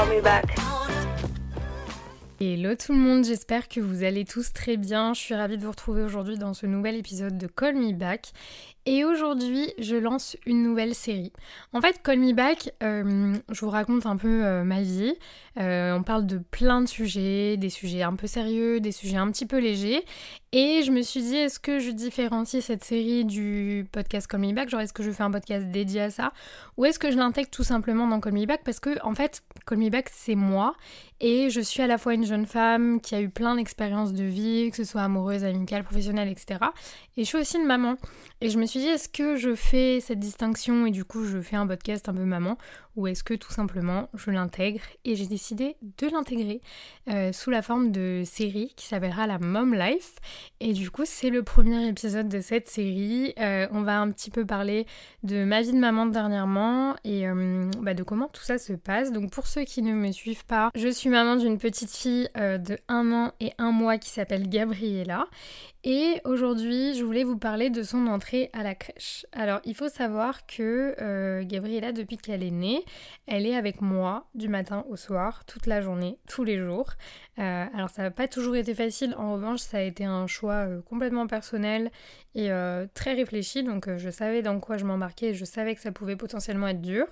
Call me back. Hello tout le monde, j'espère que vous allez tous très bien. Je suis ravie de vous retrouver aujourd'hui dans ce nouvel épisode de Call Me Back. Et aujourd'hui, je lance une nouvelle série. En fait, Call Me Back, euh, je vous raconte un peu euh, ma vie. Euh, on parle de plein de sujets, des sujets un peu sérieux, des sujets un petit peu légers. Et je me suis dit, est-ce que je différencie cette série du podcast Call Me Back? Genre, est-ce que je fais un podcast dédié à ça? Ou est-ce que je l'intègre tout simplement dans Call Me Back? Parce que, en fait, Call Me Back, c'est moi. Et je suis à la fois une jeune femme qui a eu plein d'expériences de vie, que ce soit amoureuse, amicale, professionnelle, etc. Et je suis aussi une maman. Et je me suis est-ce que je fais cette distinction et du coup je fais un podcast un peu maman ou est-ce que tout simplement je l'intègre Et j'ai décidé de l'intégrer euh, sous la forme de série qui s'appellera la Mom Life. Et du coup c'est le premier épisode de cette série. Euh, on va un petit peu parler de ma vie de maman dernièrement et euh, bah, de comment tout ça se passe. Donc pour ceux qui ne me suivent pas, je suis maman d'une petite fille de 1 an et 1 mois qui s'appelle Gabriella. Et aujourd'hui, je voulais vous parler de son entrée à la crèche. Alors, il faut savoir que euh, Gabriella, depuis qu'elle est née, elle est avec moi du matin au soir, toute la journée, tous les jours. Euh, alors, ça n'a pas toujours été facile. En revanche, ça a été un choix euh, complètement personnel et très réfléchi. Donc, je savais dans quoi je m'embarquais je savais que ça pouvait potentiellement être dur.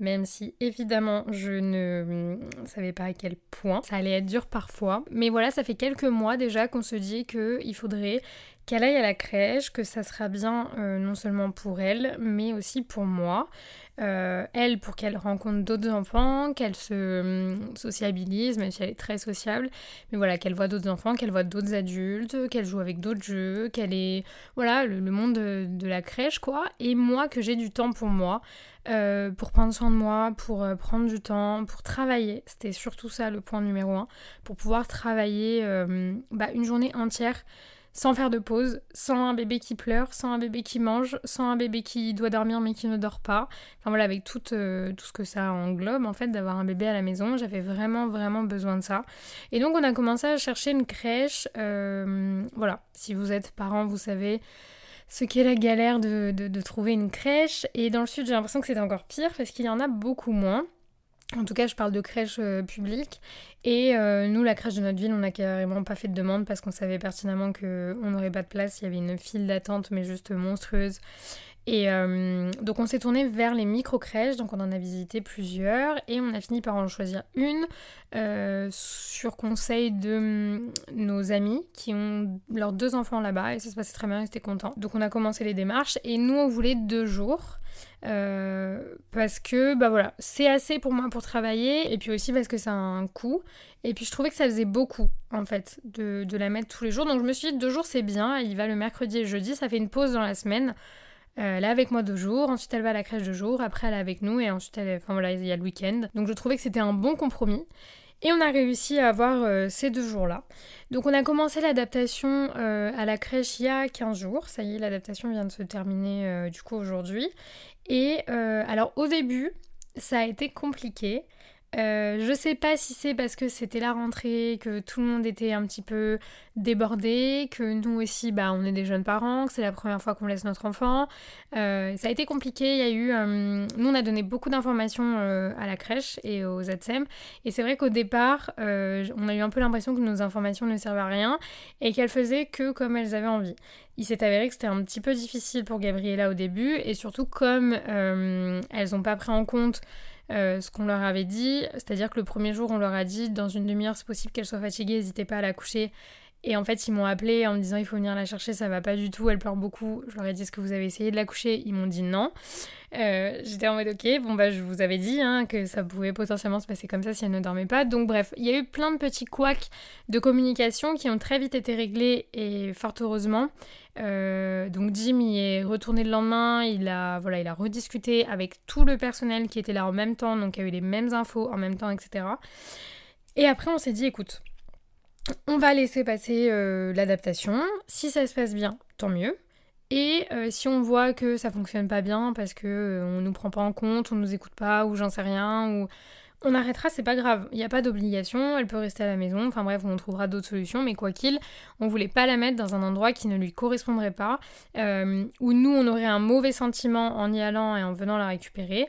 Même si, évidemment, je ne savais pas à quel point ça allait être dur parfois. Mais voilà, ça fait quelques mois déjà qu'on se dit qu'il faudrait qu'elle aille à la crèche, que ça sera bien euh, non seulement pour elle, mais aussi pour moi. Euh, elle, pour qu'elle rencontre d'autres enfants, qu'elle se hum, sociabilise, même si elle est très sociable, mais voilà, qu'elle voit d'autres enfants, qu'elle voit d'autres adultes, qu'elle joue avec d'autres jeux, qu'elle est, voilà, le, monde de, la crèche, quoi. Et moi, que j'ai du temps pour moi, euh, pour prendre soin de moi, pour prendre du temps, pour travailler. C'était surtout ça le point numéro un, pour pouvoir travailler bah, une journée entière sans faire de pause, sans un bébé qui pleure, sans un bébé qui mange, sans un bébé qui doit dormir mais qui ne dort pas. Enfin voilà, avec tout, euh, tout ce que ça englobe en fait d'avoir un bébé à la maison, j'avais vraiment vraiment besoin de ça. Et donc on a commencé à chercher une crèche. Euh, voilà, si vous êtes parent, vous savez ce qu'est la galère de, de, trouver une crèche. Et dans le sud, j'ai l'impression que c'est encore pire parce qu'il y en a beaucoup moins. En tout cas, je parle de crèche euh, publique. Et euh, nous, la crèche de notre ville, on n'a carrément pas fait de demande parce qu'on savait pertinemment qu'on n'aurait pas de place. Il y avait une file d'attente, mais juste monstrueuse. Et euh, donc on s'est tourné vers les micro-crèches, donc on en a visité plusieurs et on a fini par en choisir une sur conseil de mm, nos amis qui ont leurs deux enfants là-bas et ça se passait très bien, ils étaient contents. Donc on a commencé les démarches et nous on voulait deux jours. Euh, parce que bah voilà, c'est assez pour moi pour travailler et puis aussi parce que ça a un coût. Et puis je trouvais que ça faisait beaucoup en fait de, de la mettre tous les jours. Donc je me suis dit deux jours c'est bien, il va le mercredi et jeudi, ça fait une pause dans la semaine. Euh, elle est avec moi deux jours, ensuite elle va à la crèche deux jours, après elle est avec nous et ensuite elle enfin voilà, il y a le week-end. Donc je trouvais que c'était un bon compromis. Et on a réussi à avoir euh, ces deux jours-là. Donc on a commencé l'adaptation à la crèche il y a 15 jours. Ça y est, l'adaptation vient de se terminer du coup aujourd'hui. Et euh, alors au début, ça a été compliqué. Euh, je sais pas si c'est parce que c'était la rentrée, que tout le monde était un petit peu débordé, que nous aussi, bah, on est des jeunes parents, que c'est la première fois qu'on laisse notre enfant. Euh, ça a été compliqué. Il y a eu, nous, on a donné beaucoup d'informations à la crèche et aux ATSEM. Et c'est vrai qu'au départ, on a eu un peu l'impression que nos informations ne servaient à rien et qu'elles faisaient que comme elles avaient envie il s'est avéré que c'était un petit peu difficile pour Gabriella au début et surtout comme euh, elles n'ont pas pris en compte euh, ce qu'on leur avait dit, c'est-à-dire que le premier jour on leur a dit dans une demi-heure c'est possible qu'elle soit fatiguée, n'hésitez pas à la coucher Et en fait, ils m'ont appelé en me disant il faut venir la chercher, ça va pas du tout, elle pleure beaucoup. Je leur ai dit est-ce que vous avez essayé de la coucher Ils m'ont dit non. Euh, j'étais en mode ok, bon bah je vous avais dit hein, que ça pouvait potentiellement se passer comme ça si elle ne dormait pas. Donc bref, il y a eu plein de petits couacs de communication qui ont très vite été réglés et fort heureusement. Euh, donc Jim y est retourné le lendemain, il a, voilà, il a rediscuté avec tout le personnel qui était là en même temps, donc qui a eu les mêmes infos en même temps, etc. Et après on s'est dit écoute, on va laisser passer euh, l'adaptation, si ça se passe bien, tant mieux. Et euh, si on voit que ça fonctionne pas bien parce que on nous prend pas en compte, on nous écoute pas ou j'en sais rien ou on arrêtera, c'est pas grave. Il n'y a pas d'obligation, elle peut rester à la maison. Enfin bref, on trouvera d'autres solutions. Mais quoi qu'il, on voulait pas la mettre dans un endroit qui ne lui correspondrait pas, euh, où nous on aurait un mauvais sentiment en y allant et en venant la récupérer.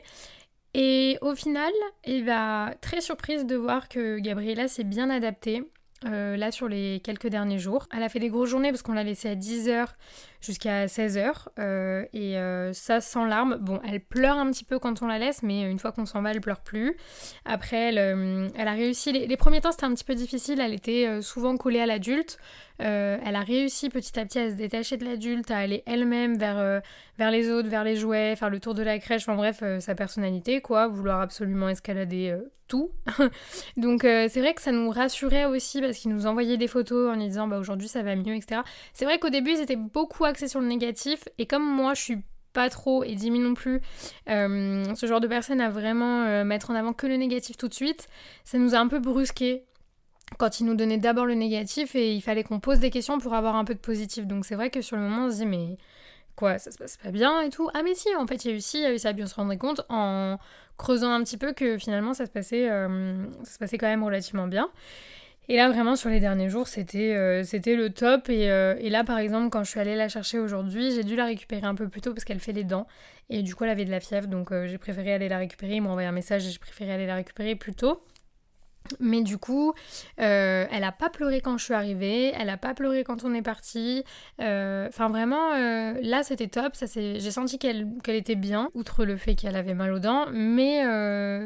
Et au final, il va très surprise de voir que Gabriella s'est bien adaptée. là sur les quelques derniers jours. Elle a fait des grosses journées parce qu'on l'a laissée à 10h jusqu'à 16h. Euh, et euh, ça sans larmes. Bon, elle pleure un petit peu quand on la laisse, mais une fois qu'on s'en va, elle pleure plus. Après, elle, euh, elle a réussi. Les, premiers temps, c'était un petit peu difficile. Elle était souvent collée à l'adulte. elle a réussi petit à petit à se détacher de l'adulte, à aller elle-même vers, vers les autres, vers les jouets, faire le tour de la crèche, enfin bref, sa personnalité, quoi, vouloir absolument escalader tout. Donc c'est vrai que ça nous rassurait aussi parce qu'ils nous envoyaient des photos en disant bah aujourd'hui ça va mieux, etc. C'est vrai qu'au début ils étaient beaucoup axé sur le négatif. Et comme moi, je suis pas trop, et Dimi non plus, euh, ce genre de personne à vraiment euh, mettre en avant que le négatif tout de suite, ça nous a un peu brusqué quand il nous donnait d'abord le négatif et il fallait qu'on pose des questions pour avoir un peu de positif. Donc c'est vrai que sur le moment, on se dit, mais quoi, ça se passe pas bien et tout? Ah, mais si, en fait, il y a eu il a eu ça, puis on se rendrait compte en creusant un petit peu que finalement, ça se passait, euh, ça se passait quand même relativement bien. Et là, vraiment, sur les derniers jours, c'était euh, le top. Et, euh, et, là, par exemple, quand je suis allée la chercher aujourd'hui, j'ai dû la récupérer un peu plus tôt parce qu'elle fait les dents. Et du coup, elle avait de la fièvre, donc euh, j'ai préféré aller la récupérer. Ils m'ont envoyé un message et j'ai préféré aller la récupérer plus tôt. Mais du coup, euh, elle a pas pleuré quand je suis arrivée, elle a pas pleuré quand on est parti. Euh, enfin vraiment, euh, là c'était top. Ça j'ai senti qu'elle était bien, outre le fait qu'elle avait mal aux dents, mais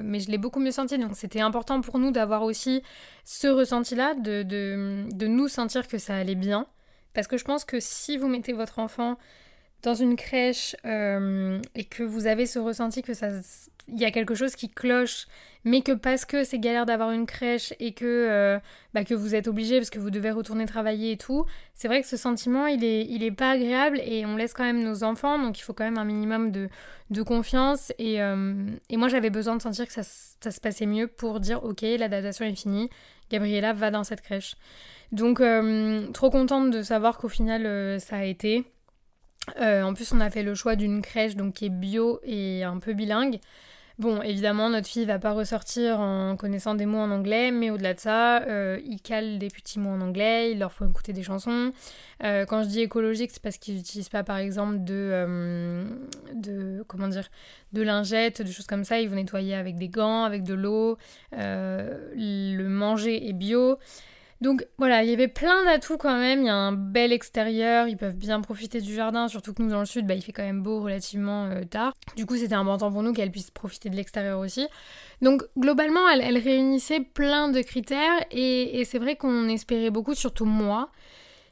mais je l'ai beaucoup mieux senti. Donc c'était important pour nous d'avoir aussi ce ressenti-là, de, de nous sentir que ça allait bien. Parce que je pense que si vous mettez votre enfant dans une crèche et que vous avez ce ressenti que ça il y a quelque chose qui cloche, mais que parce que c'est galère d'avoir une crèche et que, euh, bah, que vous êtes obligé parce que vous devez retourner travailler et tout, c'est vrai que ce sentiment, il est, il est pas agréable et on laisse quand même nos enfants, donc il faut quand même un minimum de, de confiance. Et, euh, et moi, j'avais besoin de sentir que ça, ça, se passait mieux pour dire, ok, l'adaptation est finie, Gabriella va dans cette crèche. Donc, euh, trop contente de savoir qu'au final, ça a été. En plus, on a fait le choix d'une crèche donc qui est bio et un peu bilingue. Bon, évidemment, notre fille va pas ressortir en connaissant des mots en anglais, mais au-delà de ça, euh, ils calent des petits mots en anglais, il leur faut écouter des chansons. Euh, quand je dis écologique, c'est parce qu'ils n'utilisent pas, par exemple, de, euh, de, de lingettes, de choses comme ça. Ils vont nettoyer avec des gants, avec de l'eau. le manger est bio. Donc voilà, il y avait plein d'atouts quand même. Il y a un bel extérieur, ils peuvent bien profiter du jardin, surtout que nous dans le sud, bah, il fait quand même beau relativement euh, tard. Du coup, c'était important pour nous qu'elle puisse profiter de l'extérieur aussi. Donc globalement, elle, réunissait plein de critères et, c'est vrai qu'on espérait beaucoup, surtout moi.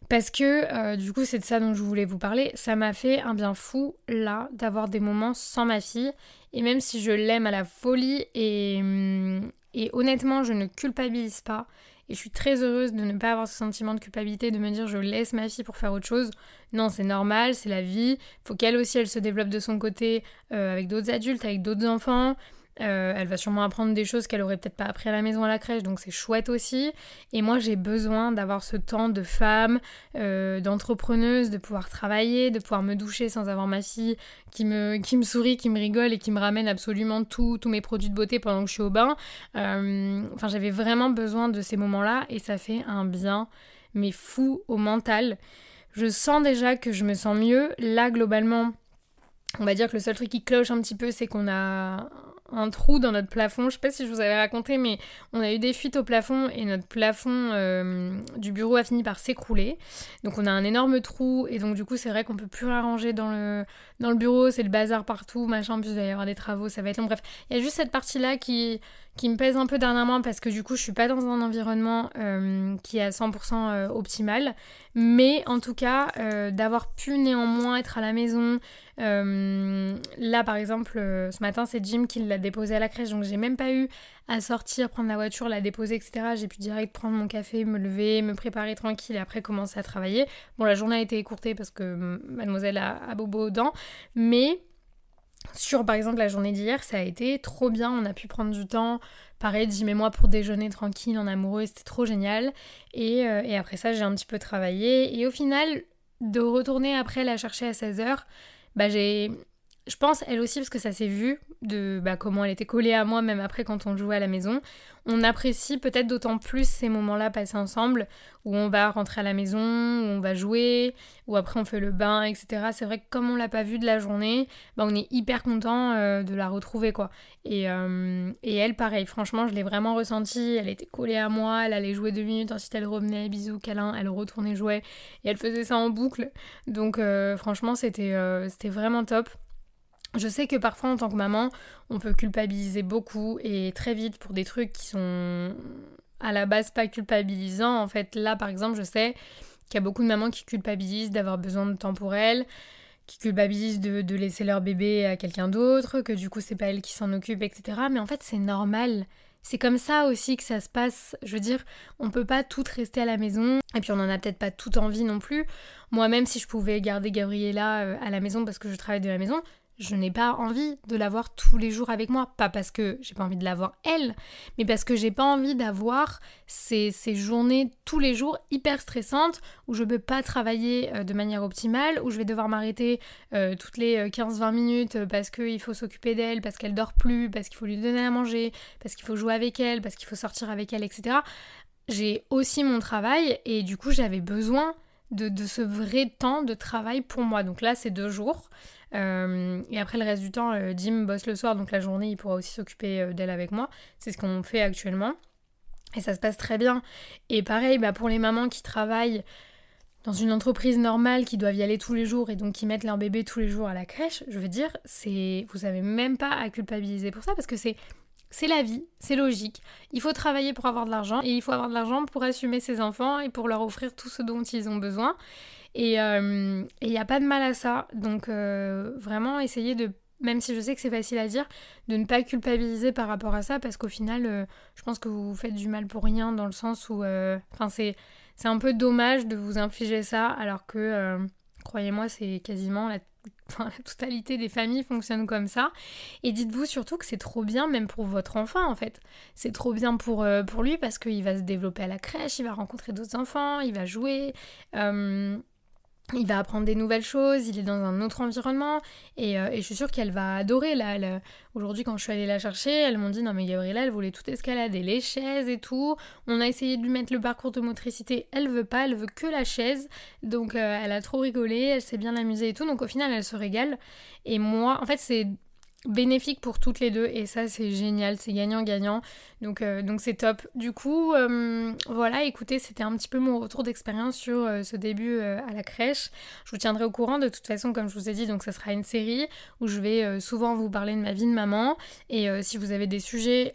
Parce que euh, du coup, c'est de ça dont je voulais vous parler. Ça m'a fait un bien fou là d'avoir des moments sans ma fille. Et même si je l'aime à la folie et, hum, et honnêtement, je ne culpabilise pas. Et je suis très heureuse de ne pas avoir ce sentiment de culpabilité, de me dire je laisse ma fille pour faire autre chose. Non, c'est normal, c'est la vie. Faut qu'elle aussi, elle se développe de son côté euh, avec d'autres adultes, avec d'autres enfants. Euh, elle va sûrement apprendre des choses qu'elle aurait peut-être pas appris à la maison à la crèche, donc c'est chouette aussi. Et moi, j'ai besoin d'avoir ce temps de femme, euh, d'entrepreneuse, de pouvoir travailler, de pouvoir me doucher sans avoir ma fille qui me, qui me sourit, qui me rigole et qui me ramène absolument tous mes produits de beauté pendant que je suis au bain. Euh, enfin, j'avais vraiment besoin de ces moments-là et ça fait un bien, mais fou au mental. Je sens déjà que je me sens mieux. Là, globalement, on va dire que le seul truc qui cloche un petit peu, c'est qu'on a un trou dans notre plafond. Je sais pas si je vous avais raconté, mais on a eu des fuites au plafond et notre plafond euh, du bureau a fini par s'écrouler. Donc on a un énorme trou et donc du coup c'est vrai qu'on peut plus ranger dans le, dans le bureau, c'est le bazar partout, machin. Plus il va y avoir des travaux, ça va être long. Bref, il y a juste cette partie-là qui, qui me pèse un peu dernièrement parce que du coup je suis pas dans un environnement euh, qui est à 100% euh, optimal. Mais en tout cas, euh, d'avoir pu néanmoins être à la maison. là par exemple, ce matin c'est Jim qui l'a déposé à la crèche donc j'ai même pas eu à sortir, prendre la voiture, la déposer, etc. J'ai pu direct prendre mon café, me lever, me préparer tranquille et après commencer à travailler. Bon, la journée a été écourtée parce que mademoiselle a, a bobo aux dents, mais sur par exemple la journée d'hier, ça a été trop bien, on a pu prendre du temps. Pareil, Jim et moi pour déjeuner tranquille en amoureux, c'était trop génial. Et, euh, et après ça, j'ai un petit peu travaillé. Et au final, de retourner après la chercher à 16h, bah j'ai je pense elle aussi parce que ça s'est vu de bah, comment elle était collée à moi même après quand on jouait à la maison. On apprécie peut-être d'autant plus ces moments-là passés ensemble où on va rentrer à la maison, où on va jouer, où après on fait le bain, etc. C'est vrai que comme on l'a pas vue de la journée, bah, on est hyper content euh, de la retrouver quoi. Et, euh, et elle pareil, franchement je l'ai vraiment ressenti, elle était collée à moi, elle allait jouer deux minutes, ensuite elle revenait, bisous, câlin, elle retournait jouer et elle faisait ça en boucle. Donc euh, franchement c'était c'était vraiment top. Je sais que parfois en tant que maman, on peut culpabiliser beaucoup et très vite pour des trucs qui sont à la base pas culpabilisants. En fait, là par exemple, je sais qu'il y a beaucoup de mamans qui culpabilisent d'avoir besoin de temps pour elles, qui culpabilisent de, de laisser leur bébé à quelqu'un d'autre, que du coup c'est pas elle qui s'en occupe, etc. Mais en fait c'est normal. C'est comme ça aussi que ça se passe. Je veux dire, on peut pas toutes rester à la maison. Et puis on en a peut-être pas toute envie non plus. Moi-même, si je pouvais garder Gabriella euh, à la maison parce que je travaille de la maison, je n'ai pas envie de l'avoir tous les jours avec moi. Pas parce que j'ai pas envie de l'avoir elle, mais parce que j'ai pas envie d'avoir ces, journées tous les jours hyper stressantes où je peux pas travailler euh, de manière optimale, où je vais devoir m'arrêter euh, toutes les 15-20 euh, minutes parce qu'il faut s'occuper d'elle, parce qu'elle dort plus, parce qu'il faut lui donner à manger, parce qu'il faut jouer avec elle, parce qu'il faut sortir avec elle, etc. J'ai aussi mon travail et du coup j'avais besoin de, de ce vrai temps de travail pour moi. Donc là c'est deux jours. Euh, et après le reste du temps, euh, Jim bosse le soir, donc la journée, il pourra aussi s'occuper euh, d'elle avec moi. C'est ce qu'on fait actuellement. Et ça se passe très bien. Et pareil, bah, pour les mamans qui travaillent dans une entreprise normale, qui doivent y aller tous les jours et donc qui mettent leur bébé tous les jours à la crèche, je veux dire, c'est vous avez même pas à culpabiliser pour ça parce que c'est c'est la vie, c'est logique. Il faut travailler pour avoir de l'argent et il faut avoir de l'argent pour assumer ses enfants et pour leur offrir tout ce dont ils ont besoin. Et il euh, n'y a pas de mal à ça. Donc euh, vraiment essayer de, même si je sais que c'est facile à dire, de ne pas culpabiliser par rapport à ça parce qu'au final, euh, je pense que vous faites du mal pour rien dans le sens où, enfin c'est un peu dommage de vous infliger ça alors que, croyez-moi, c'est quasiment la La totalité des familles fonctionnent comme ça. Et dites-vous surtout que c'est trop bien, même pour votre enfant en fait. C'est trop bien pour, pour lui parce qu'il va se développer à la crèche, il va rencontrer d'autres enfants, il va jouer il va apprendre des nouvelles choses, il est dans un autre environnement et, euh, je suis sûre qu'elle va adorer. Là, Aujourd'hui, quand je suis allée la chercher, elles m'ont dit non, mais Gabriella, elle voulait tout escalader, les chaises et tout. On a essayé de lui mettre le parcours de motricité, elle veut pas, elle veut que la chaise. Donc, euh, elle a trop rigolé, elle s'est bien amusée et tout. Donc, au final, elle se régale. Et moi, en fait, c'est bénéfique pour toutes les deux et ça c'est génial, c'est gagnant-gagnant donc euh, donc c'est top. Du coup euh, voilà écoutez c'était un petit peu mon retour d'expérience sur euh, ce début à la crèche. Je vous tiendrai au courant de toute façon comme je vous ai dit donc ça sera une série où je vais souvent vous parler de ma vie de maman et si vous avez des sujets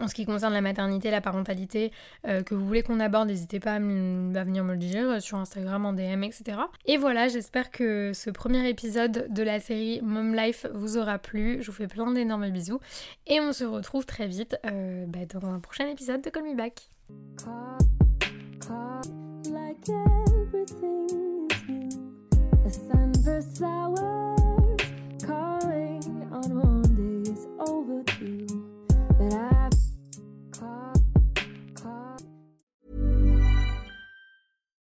en ce qui concerne la maternité, la parentalité, euh, que vous voulez qu'on aborde, n'hésitez pas à, venir me le dire euh, sur Instagram, en DM, etc. Et voilà, j'espère que ce premier épisode de la série Mom Life vous aura plu. Je vous fais plein d'énormes bisous et on se retrouve très vite euh, bah, dans un prochain épisode de Call Me Back.